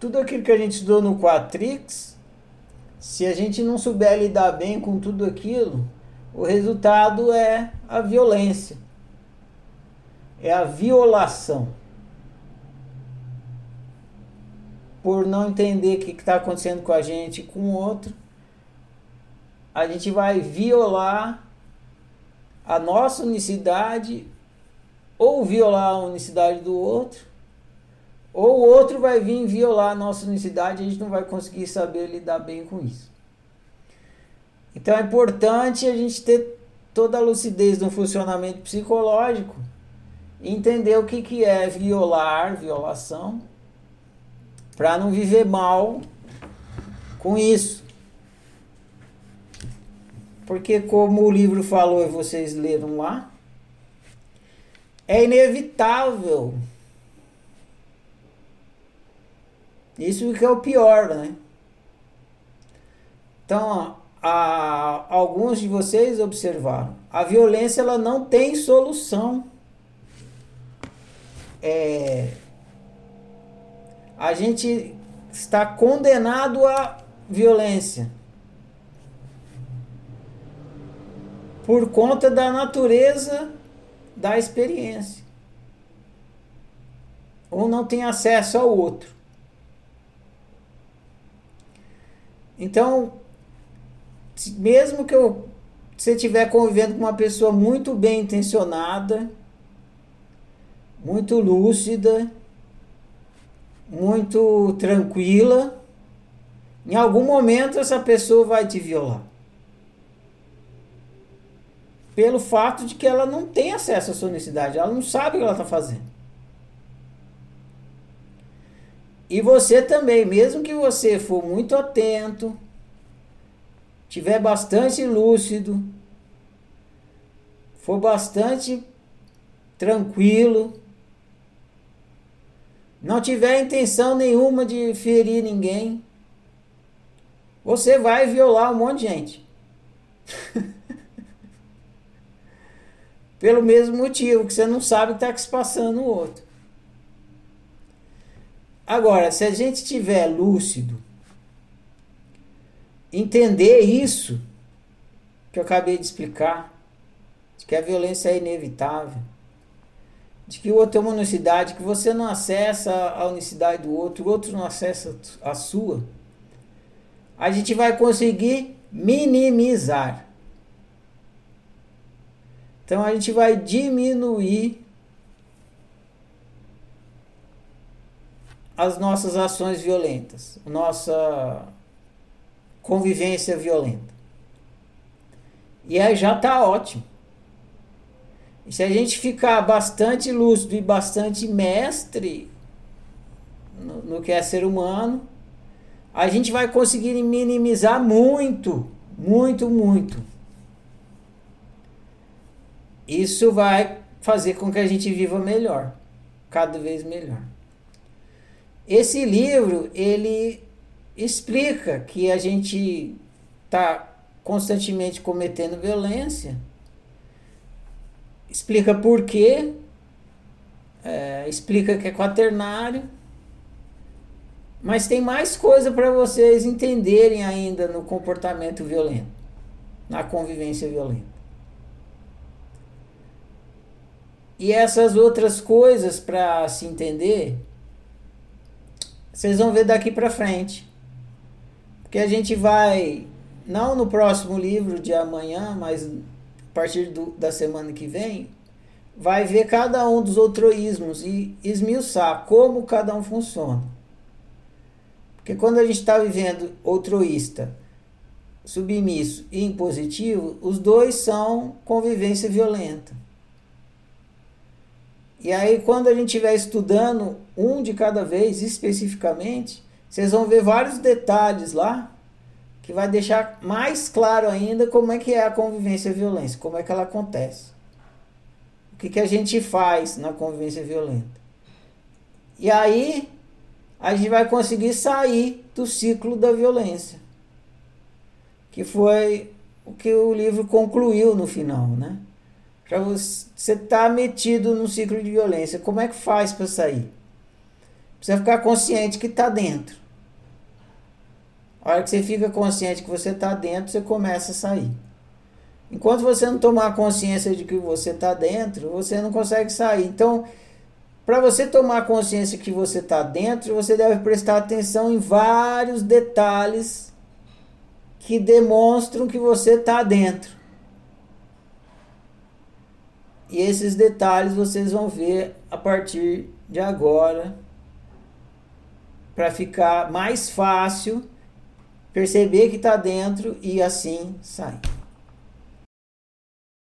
tudo aquilo que a gente estudou no Quatrix, se a gente não souber lidar bem com tudo aquilo, o resultado é a violência, é a violação. Por não entender o que está acontecendo com a gente e com o outro, a gente vai violar a nossa unicidade ou violar a unicidade do outro, ou o outro vai vir violar a nossa unicidade e a gente não vai conseguir saber lidar bem com isso. Então é importante a gente ter toda a lucidez no funcionamento psicológico, entender o que, que é violar, violação, para não viver mal com isso. Porque, como o livro falou e vocês leram lá, é inevitável. Isso que é o pior, né? Então, a, alguns de vocês observaram, a violência ela não tem solução. É, a gente está condenado à violência. por conta da natureza da experiência. Ou não tem acesso ao outro. Então, mesmo que eu, você estiver convivendo com uma pessoa muito bem intencionada, muito lúcida, muito tranquila, em algum momento essa pessoa vai te violar pelo fato de que ela não tem acesso à sua necessidade, ela não sabe o que ela está fazendo. E você também, mesmo que você for muito atento, tiver bastante lúcido, for bastante tranquilo, não tiver intenção nenhuma de ferir ninguém, você vai violar um monte de gente. Pelo mesmo motivo, que você não sabe o que está se passando no outro. Agora, se a gente tiver lúcido, entender isso que eu acabei de explicar, de que a violência é inevitável, de que o outro é uma unicidade, que você não acessa a unicidade do outro, o outro não acessa a sua, a gente vai conseguir minimizar. Então a gente vai diminuir as nossas ações violentas, nossa convivência violenta. E aí já está ótimo. E se a gente ficar bastante lúcido e bastante mestre no, no que é ser humano, a gente vai conseguir minimizar muito, muito, muito isso vai fazer com que a gente viva melhor, cada vez melhor. Esse livro, ele explica que a gente está constantemente cometendo violência, explica por quê, é, explica que é quaternário, mas tem mais coisa para vocês entenderem ainda no comportamento violento, na convivência violenta. E essas outras coisas para se entender, vocês vão ver daqui para frente. Porque a gente vai, não no próximo livro de amanhã, mas a partir do, da semana que vem, vai ver cada um dos outroísmos e esmiuçar como cada um funciona. Porque quando a gente está vivendo outroísta, submisso e impositivo, os dois são convivência violenta. E aí, quando a gente estiver estudando um de cada vez especificamente, vocês vão ver vários detalhes lá que vai deixar mais claro ainda como é que é a convivência violenta, como é que ela acontece. O que, que a gente faz na convivência violenta. E aí a gente vai conseguir sair do ciclo da violência. Que foi o que o livro concluiu no final, né? Para você estar tá metido num ciclo de violência. Como é que faz para sair? Precisa ficar consciente que está dentro. A hora que você fica consciente que você está dentro, você começa a sair. Enquanto você não tomar consciência de que você está dentro, você não consegue sair. Então, para você tomar consciência que você está dentro, você deve prestar atenção em vários detalhes que demonstram que você está dentro. E esses detalhes vocês vão ver a partir de agora, para ficar mais fácil perceber que está dentro e assim sair.